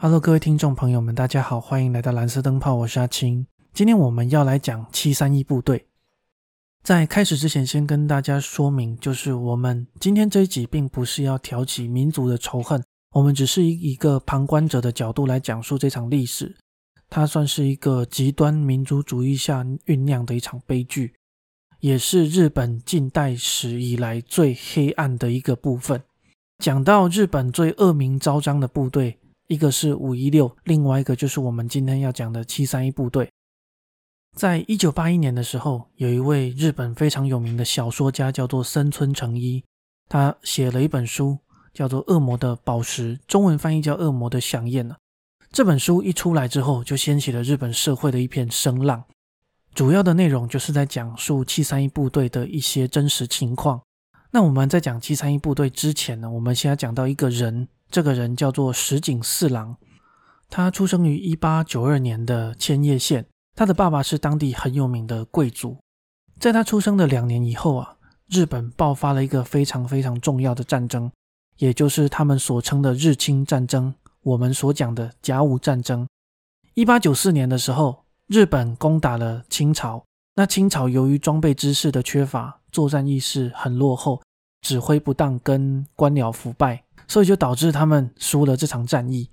Hello，各位听众朋友们，大家好，欢迎来到蓝色灯泡，我是阿青。今天我们要来讲七三一部队。在开始之前，先跟大家说明，就是我们今天这一集并不是要挑起民族的仇恨，我们只是以一个旁观者的角度来讲述这场历史。它算是一个极端民族主义下酝酿的一场悲剧，也是日本近代史以来最黑暗的一个部分。讲到日本最恶名昭彰的部队。一个是五一六，另外一个就是我们今天要讲的七三一部队。在一九八一年的时候，有一位日本非常有名的小说家，叫做森村诚一，他写了一本书，叫做《恶魔的宝石》，中文翻译叫《恶魔的响宴》了。这本书一出来之后，就掀起了日本社会的一片声浪。主要的内容就是在讲述七三一部队的一些真实情况。那我们在讲七三一部队之前呢，我们先要讲到一个人。这个人叫做石井四郎，他出生于一八九二年的千叶县，他的爸爸是当地很有名的贵族。在他出生的两年以后啊，日本爆发了一个非常非常重要的战争，也就是他们所称的日清战争，我们所讲的甲午战争。一八九四年的时候，日本攻打了清朝，那清朝由于装备知识的缺乏，作战意识很落后，指挥不当，跟官僚腐败。所以就导致他们输了这场战役。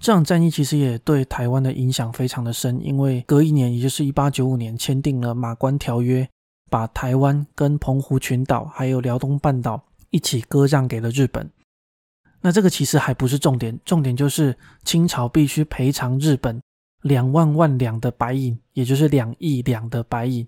这场战役其实也对台湾的影响非常的深，因为隔一年，也就是一八九五年，签订了《马关条约》，把台湾跟澎湖群岛还有辽东半岛一起割让给了日本。那这个其实还不是重点，重点就是清朝必须赔偿日本两万万两的白银，也就是两亿两的白银。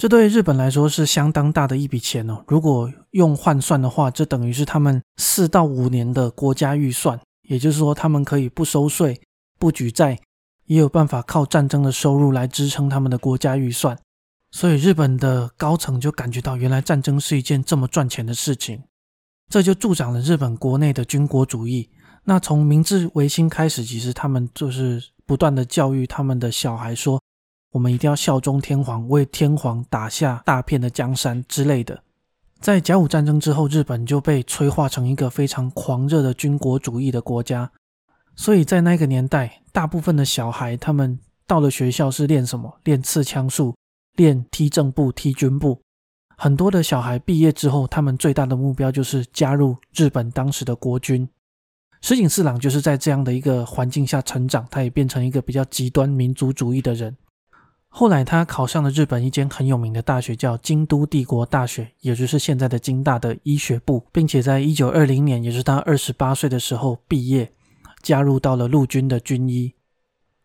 这对日本来说是相当大的一笔钱哦。如果用换算的话，这等于是他们四到五年的国家预算。也就是说，他们可以不收税、不举债，也有办法靠战争的收入来支撑他们的国家预算。所以，日本的高层就感觉到，原来战争是一件这么赚钱的事情，这就助长了日本国内的军国主义。那从明治维新开始，其实他们就是不断的教育他们的小孩说。我们一定要效忠天皇，为天皇打下大片的江山之类的。在甲午战争之后，日本就被催化成一个非常狂热的军国主义的国家。所以在那个年代，大部分的小孩他们到了学校是练什么？练刺枪术，练踢正步、踢军步。很多的小孩毕业之后，他们最大的目标就是加入日本当时的国军。石井四郎就是在这样的一个环境下成长，他也变成一个比较极端民族主义的人。后来，他考上了日本一间很有名的大学，叫京都帝国大学，也就是现在的京大的医学部，并且在一九二零年，也是他二十八岁的时候毕业，加入到了陆军的军医。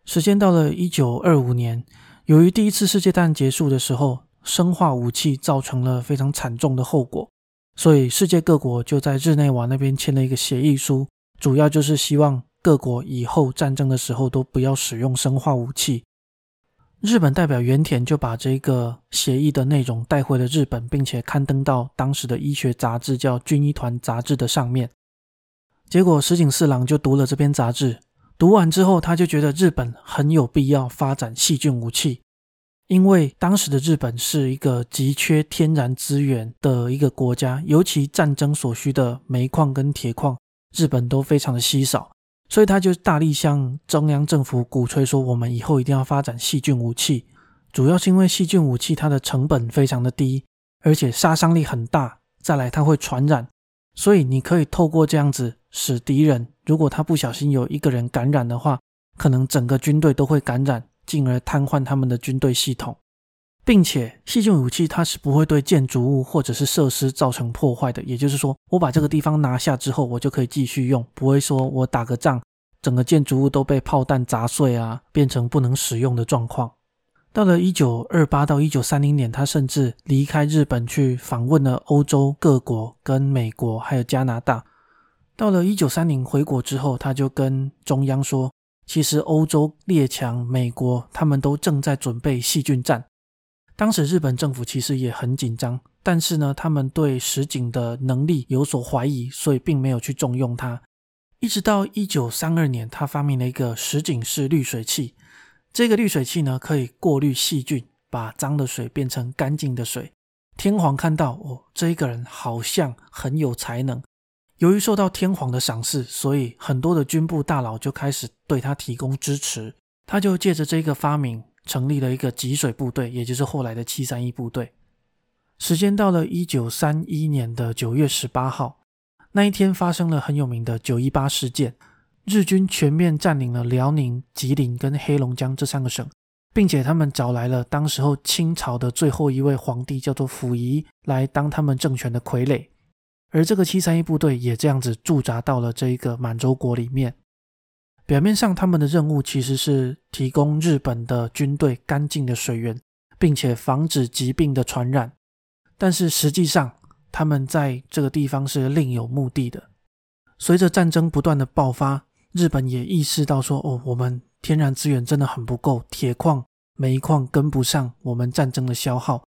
时间到了一九二五年，由于第一次世界大战结束的时候，生化武器造成了非常惨重的后果，所以世界各国就在日内瓦那边签了一个协议书，主要就是希望各国以后战争的时候都不要使用生化武器。日本代表原田就把这个协议的内容带回了日本，并且刊登到当时的医学杂志，叫《军医团杂志》的上面。结果石井四郎就读了这篇杂志，读完之后，他就觉得日本很有必要发展细菌武器，因为当时的日本是一个急缺天然资源的一个国家，尤其战争所需的煤矿跟铁矿，日本都非常的稀少。所以他就大力向中央政府鼓吹说，我们以后一定要发展细菌武器，主要是因为细菌武器它的成本非常的低，而且杀伤力很大。再来，它会传染，所以你可以透过这样子使敌人，如果他不小心有一个人感染的话，可能整个军队都会感染，进而瘫痪他们的军队系统。并且细菌武器它是不会对建筑物或者是设施造成破坏的，也就是说，我把这个地方拿下之后，我就可以继续用，不会说我打个仗，整个建筑物都被炮弹砸碎啊，变成不能使用的状况。到了一九二八到一九三零年，他甚至离开日本去访问了欧洲各国、跟美国还有加拿大。到了一九三零回国之后，他就跟中央说，其实欧洲列强、美国他们都正在准备细菌战。当时日本政府其实也很紧张，但是呢，他们对石井的能力有所怀疑，所以并没有去重用他。一直到一九三二年，他发明了一个石井式滤水器。这个滤水器呢，可以过滤细菌，把脏的水变成干净的水。天皇看到哦，这一个人好像很有才能，由于受到天皇的赏识，所以很多的军部大佬就开始对他提供支持。他就借着这个发明，成立了一个吉水部队，也就是后来的七三一部队。时间到了一九三一年的九月十八号，那一天发生了很有名的九一八事件。日军全面占领了辽宁、吉林跟黑龙江这三个省，并且他们找来了当时候清朝的最后一位皇帝，叫做溥仪，来当他们政权的傀儡。而这个七三一部队也这样子驻扎到了这一个满洲国里面。表面上他们的任务其实是提供日本的军队干净的水源，并且防止疾病的传染，但是实际上他们在这个地方是另有目的的。随着战争不断的爆发。日本也意识到说，哦，我们天然资源真的很不够，铁矿、煤矿跟不上我们战争的消耗，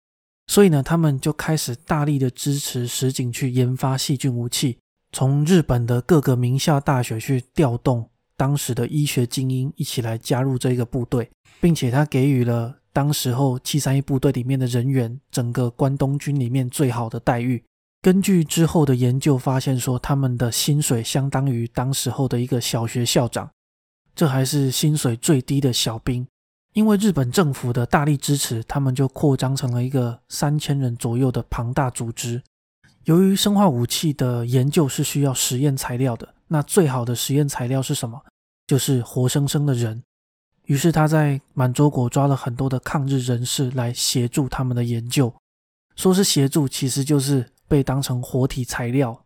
所以呢，他们就开始大力的支持石井去研发细菌武器，从日本的各个名校大学去调动当时的医学精英一起来加入这个部队，并且他给予了当时候七三一部队里面的人员整个关东军里面最好的待遇。根据之后的研究发现，说他们的薪水相当于当时候的一个小学校长，这还是薪水最低的小兵。因为日本政府的大力支持，他们就扩张成了一个三千人左右的庞大组织。由于生化武器的研究是需要实验材料的，那最好的实验材料是什么？就是活生生的人。于是他在满洲国抓了很多的抗日人士来协助他们的研究，说是协助，其实就是。被当成活体材料。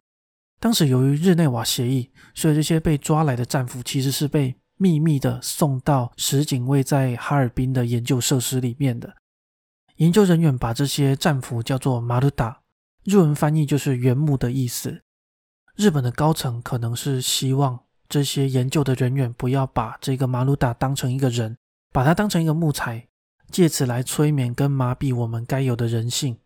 当时由于日内瓦协议，所以这些被抓来的战俘其实是被秘密的送到石井卫在哈尔滨的研究设施里面的。研究人员把这些战俘叫做马鲁达，日文翻译就是原木的意思。日本的高层可能是希望这些研究的人员不要把这个马鲁达当成一个人，把它当成一个木材，借此来催眠跟麻痹我们该有的人性。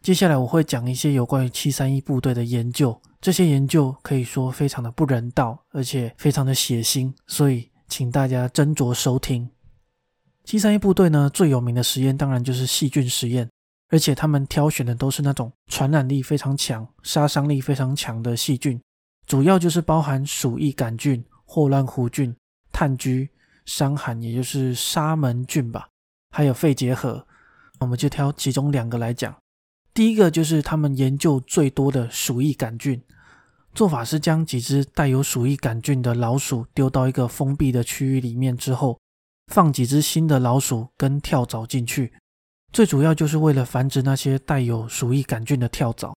接下来我会讲一些有关于七三一部队的研究，这些研究可以说非常的不人道，而且非常的血腥，所以请大家斟酌收听。七三一部队呢最有名的实验当然就是细菌实验，而且他们挑选的都是那种传染力非常强、杀伤力非常强的细菌，主要就是包含鼠疫杆菌、霍乱弧菌、炭疽、伤寒，也就是沙门菌吧，还有肺结核。我们就挑其中两个来讲。第一个就是他们研究最多的鼠疫杆菌，做法是将几只带有鼠疫杆菌的老鼠丢到一个封闭的区域里面之后，放几只新的老鼠跟跳蚤进去，最主要就是为了繁殖那些带有鼠疫杆菌的跳蚤。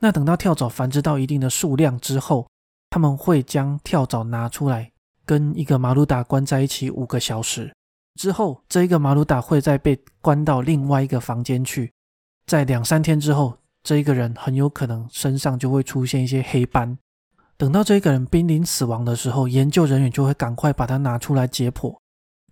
那等到跳蚤繁殖到一定的数量之后，他们会将跳蚤拿出来跟一个马鲁达关在一起五个小时之后，这一个马鲁达会再被关到另外一个房间去。在两三天之后，这一个人很有可能身上就会出现一些黑斑。等到这一个人濒临死亡的时候，研究人员就会赶快把他拿出来解剖，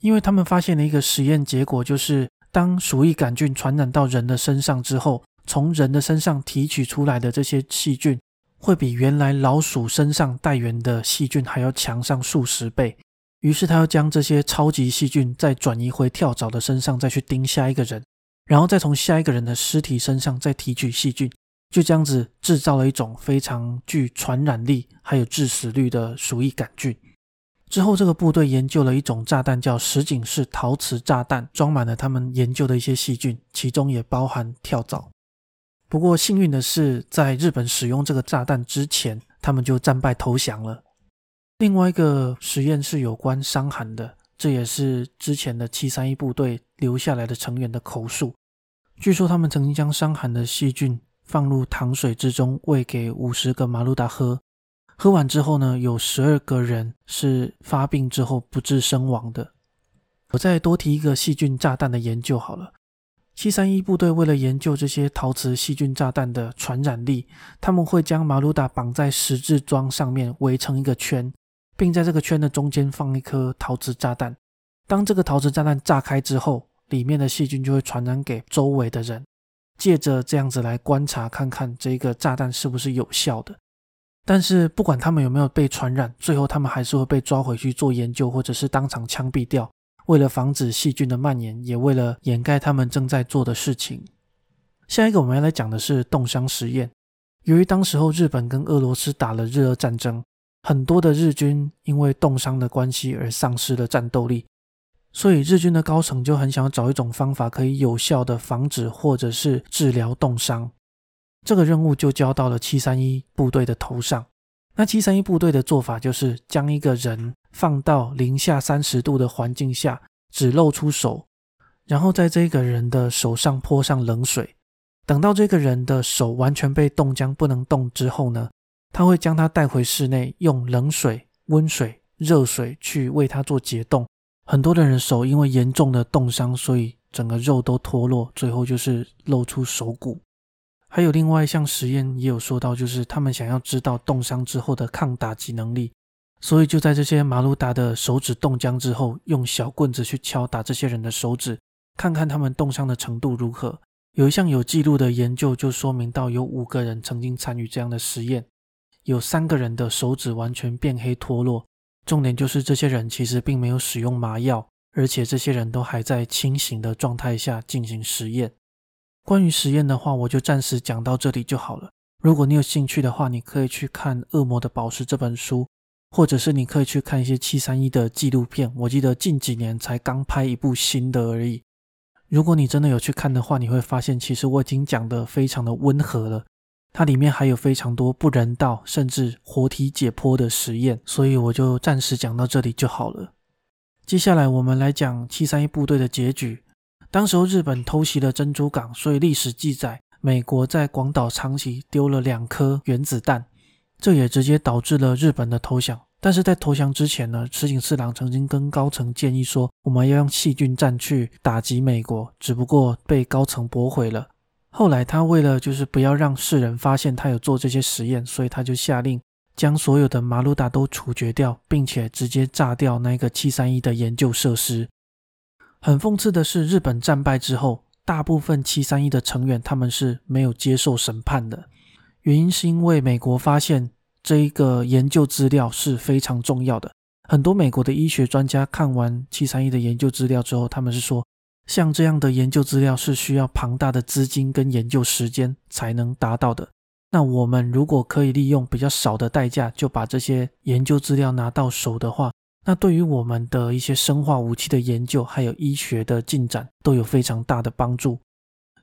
因为他们发现了一个实验结果，就是当鼠疫杆菌传染到人的身上之后，从人的身上提取出来的这些细菌，会比原来老鼠身上带源的细菌还要强上数十倍。于是他要将这些超级细菌再转移回跳蚤的身上，再去叮下一个人。然后再从下一个人的尸体身上再提取细菌，就这样子制造了一种非常具传染力还有致死率的鼠疫杆菌。之后，这个部队研究了一种炸弹，叫石井式陶瓷炸弹，装满了他们研究的一些细菌，其中也包含跳蚤。不过幸运的是，在日本使用这个炸弹之前，他们就战败投降了。另外一个实验是有关伤寒的。这也是之前的七三一部队留下来的成员的口述。据说他们曾经将伤寒的细菌放入糖水之中，喂给五十个马鲁达喝。喝完之后呢，有十二个人是发病之后不治身亡的。我再多提一个细菌炸弹的研究好了。七三一部队为了研究这些陶瓷细菌炸弹的传染力，他们会将马鲁达绑在十字桩上面，围成一个圈。并在这个圈的中间放一颗陶瓷炸弹。当这个陶瓷炸弹炸开之后，里面的细菌就会传染给周围的人。借着这样子来观察，看看这个炸弹是不是有效的。但是不管他们有没有被传染，最后他们还是会被抓回去做研究，或者是当场枪毙掉。为了防止细菌的蔓延，也为了掩盖他们正在做的事情。下一个我们要来讲的是冻伤实验。由于当时候日本跟俄罗斯打了日俄战争，很多的日军因为冻伤的关系而丧失了战斗力，所以日军的高层就很想找一种方法可以有效的防止或者是治疗冻伤。这个任务就交到了七三一部队的头上。那七三一部队的做法就是将一个人放到零下三十度的环境下，只露出手，然后在这个人的手上泼上冷水。等到这个人的手完全被冻僵不能动之后呢，他会将他带回室内，用冷水、温水、热水去为他做解冻。很多的人手因为严重的冻伤，所以整个肉都脱落，最后就是露出手骨。还有另外一项实验也有说到，就是他们想要知道冻伤之后的抗打击能力，所以就在这些马鲁达的手指冻僵之后，用小棍子去敲打这些人的手指，看看他们冻伤的程度如何。有一项有记录的研究就说明到，有五个人曾经参与这样的实验，有三个人的手指完全变黑脱落。重点就是这些人其实并没有使用麻药，而且这些人都还在清醒的状态下进行实验。关于实验的话，我就暂时讲到这里就好了。如果你有兴趣的话，你可以去看《恶魔的宝石》这本书，或者是你可以去看一些七三一的纪录片。我记得近几年才刚拍一部新的而已。如果你真的有去看的话，你会发现其实我已经讲的非常的温和了。它里面还有非常多不人道甚至活体解剖的实验，所以我就暂时讲到这里就好了。接下来我们来讲七三一部队的结局。当时候日本偷袭了珍珠港，所以历史记载美国在广岛、长崎丢了两颗原子弹，这也直接导致了日本的投降。但是在投降之前呢，石井四郎曾经跟高层建议说，我们要用细菌战去打击美国，只不过被高层驳回了。后来他为了就是不要让世人发现他有做这些实验，所以他就下令将所有的马鲁达都处决掉，并且直接炸掉那个七三一的研究设施。很讽刺的是，日本战败之后，大部分七三一的成员他们是没有接受审判的。原因是因为美国发现这一个研究资料是非常重要的。很多美国的医学专家看完七三一的研究资料之后，他们是说，像这样的研究资料是需要庞大的资金跟研究时间才能达到的。那我们如果可以利用比较少的代价就把这些研究资料拿到手的话，那对于我们的一些生化武器的研究，还有医学的进展，都有非常大的帮助。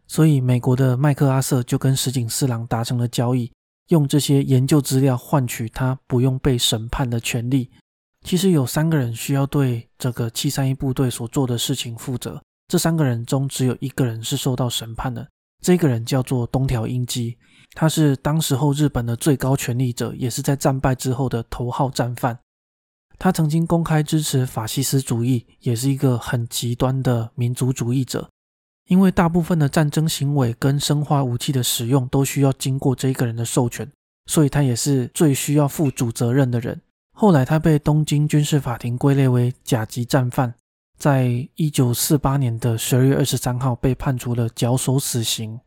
所以，美国的麦克阿瑟就跟石井四郎达成了交易，用这些研究资料换取他不用被审判的权利。其实有三个人需要对这个七三一部队所做的事情负责，这三个人中只有一个人是受到审判的，这个人叫做东条英机，他是当时候日本的最高权力者，也是在战败之后的头号战犯。他曾经公开支持法西斯主义，也是一个很极端的民族主义者。因为大部分的战争行为跟生化武器的使用都需要经过这一个人的授权，所以他也是最需要负主责任的人。后来他被东京军事法庭归类为甲级战犯，在一九四八年的十二月二十三号被判处了绞首死刑。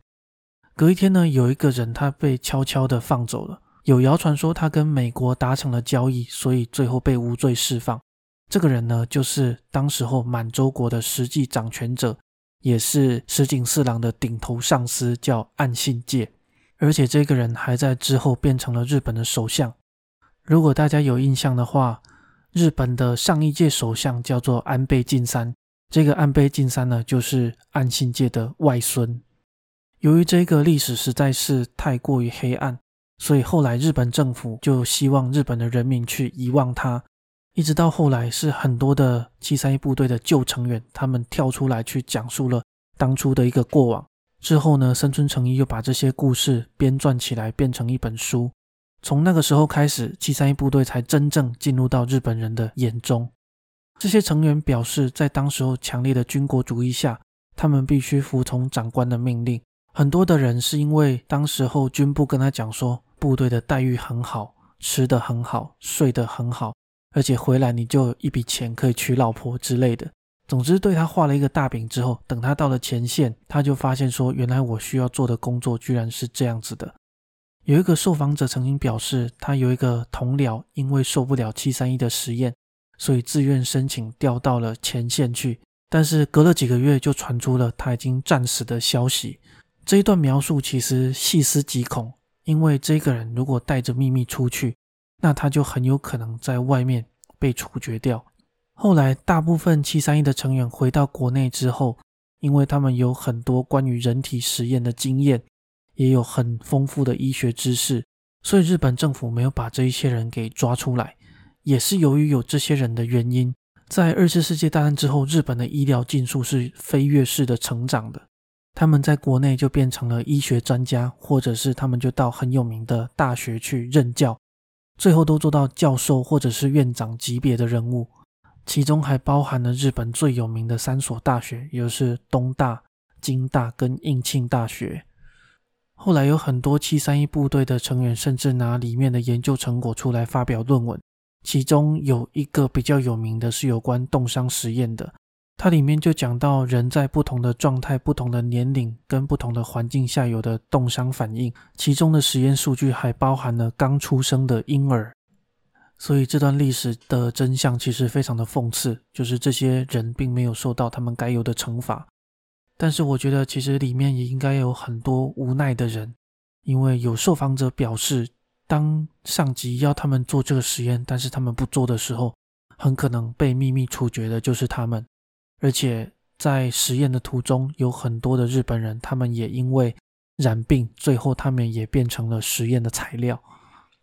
隔一天呢，有一个人他被悄悄的放走了。有谣传说他跟美国达成了交易，所以最后被无罪释放。这个人呢，就是当时候满洲国的实际掌权者，也是石井四郎的顶头上司，叫岸信介。而且这个人还在之后变成了日本的首相。如果大家有印象的话，日本的上一届首相叫做安倍晋三。这个安倍晋三呢，就是岸信介的外孙。由于这个历史实在是太过于黑暗。所以后来日本政府就希望日本的人民去遗忘他，一直到后来是很多的七三一部队的旧成员，他们跳出来去讲述了当初的一个过往。之后呢，森村诚一又把这些故事编撰起来，变成一本书。从那个时候开始，七三一部队才真正进入到日本人的眼中。这些成员表示，在当时候强烈的军国主义下，他们必须服从长官的命令。很多的人是因为当时候军部跟他讲说。部队的待遇很好，吃的很好，睡得很好，而且回来你就有一笔钱可以娶老婆之类的。总之，对他画了一个大饼之后，等他到了前线，他就发现说，原来我需要做的工作居然是这样子的。有一个受访者曾经表示，他有一个同僚因为受不了七三一的实验，所以自愿申请调到了前线去，但是隔了几个月就传出了他已经战死的消息。这一段描述其实细思极恐。因为这个人如果带着秘密出去，那他就很有可能在外面被处决掉。后来，大部分七三一的成员回到国内之后，因为他们有很多关于人体实验的经验，也有很丰富的医学知识，所以日本政府没有把这一些人给抓出来。也是由于有这些人的原因，在二次世界大战之后，日本的医疗技术是飞跃式的成长的。他们在国内就变成了医学专家，或者是他们就到很有名的大学去任教，最后都做到教授或者是院长级别的人物。其中还包含了日本最有名的三所大学，也就是东大、京大跟应庆大学。后来有很多七三一部队的成员，甚至拿里面的研究成果出来发表论文。其中有一个比较有名的是有关冻伤实验的，它里面就讲到人在不同的状态、不同的年龄跟不同的环境下有的冻伤反应。其中的实验数据还包含了刚出生的婴儿。所以这段历史的真相其实非常的讽刺，就是这些人并没有受到他们该有的惩罚。但是我觉得其实里面也应该有很多无奈的人，因为有受访者表示，当上级要他们做这个实验，但是他们不做的时候，很可能被秘密处决的就是他们。而且在实验的途中，有很多的日本人，他们也因为染病，最后他们也变成了实验的材料。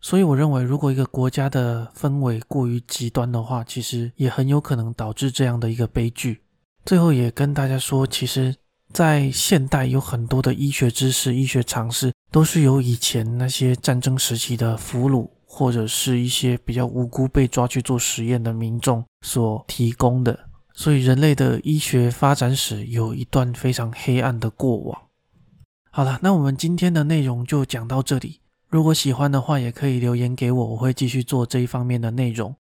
所以我认为，如果一个国家的氛围过于极端的话，其实也很有可能导致这样的一个悲剧。最后也跟大家说，其实，在现代有很多的医学知识、医学常识，都是由以前那些战争时期的俘虏或者是一些比较无辜被抓去做实验的民众所提供的。所以，人类的医学发展史有一段非常黑暗的过往。好了，那我们今天的内容就讲到这里。如果喜欢的话，也可以留言给我，我会继续做这一方面的内容。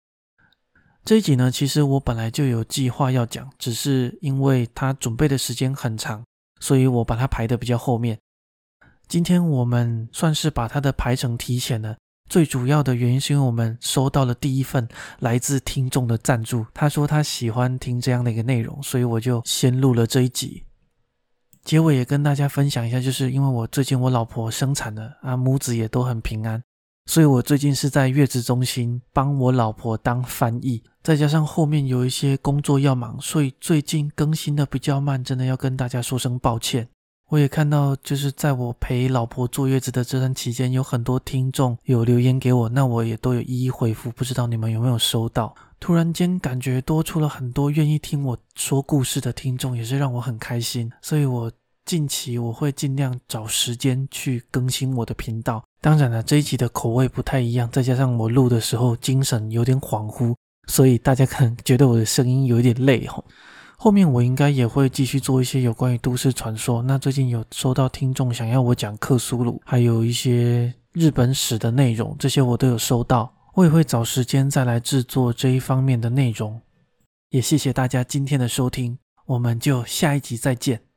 这一集呢，其实我本来就有计划要讲，只是因为它准备的时间很长，所以我把它排的比较后面。今天我们算是把它的排程提前了，最主要的原因是因为我们收到了第一份来自听众的赞助，他说他喜欢听这样的一个内容，所以我就先录了这一集。结尾也跟大家分享一下，就是因为我最近我老婆生产了啊，母子也都很平安，所以我最近是在月子中心帮我老婆当翻译，再加上后面有一些工作要忙，所以最近更新的比较慢，真的要跟大家说声抱歉。我也看到，就是在我陪老婆坐月子的这段期间，有很多听众有留言给我，那我也都有一一回复，不知道你们有没有收到？突然间感觉多出了很多愿意听我说故事的听众，也是让我很开心，所以我。近期我会尽量找时间去更新我的频道。当然了，这一集的口味不太一样，再加上我录的时候精神有点恍惚，所以大家可能觉得我的声音有点累吼。后面我应该也会继续做一些有关于都市传说。那最近有收到听众想要我讲克苏鲁，还有一些日本史的内容，这些我都有收到。我也会找时间再来制作这一方面的内容。也谢谢大家今天的收听，我们就下一集再见。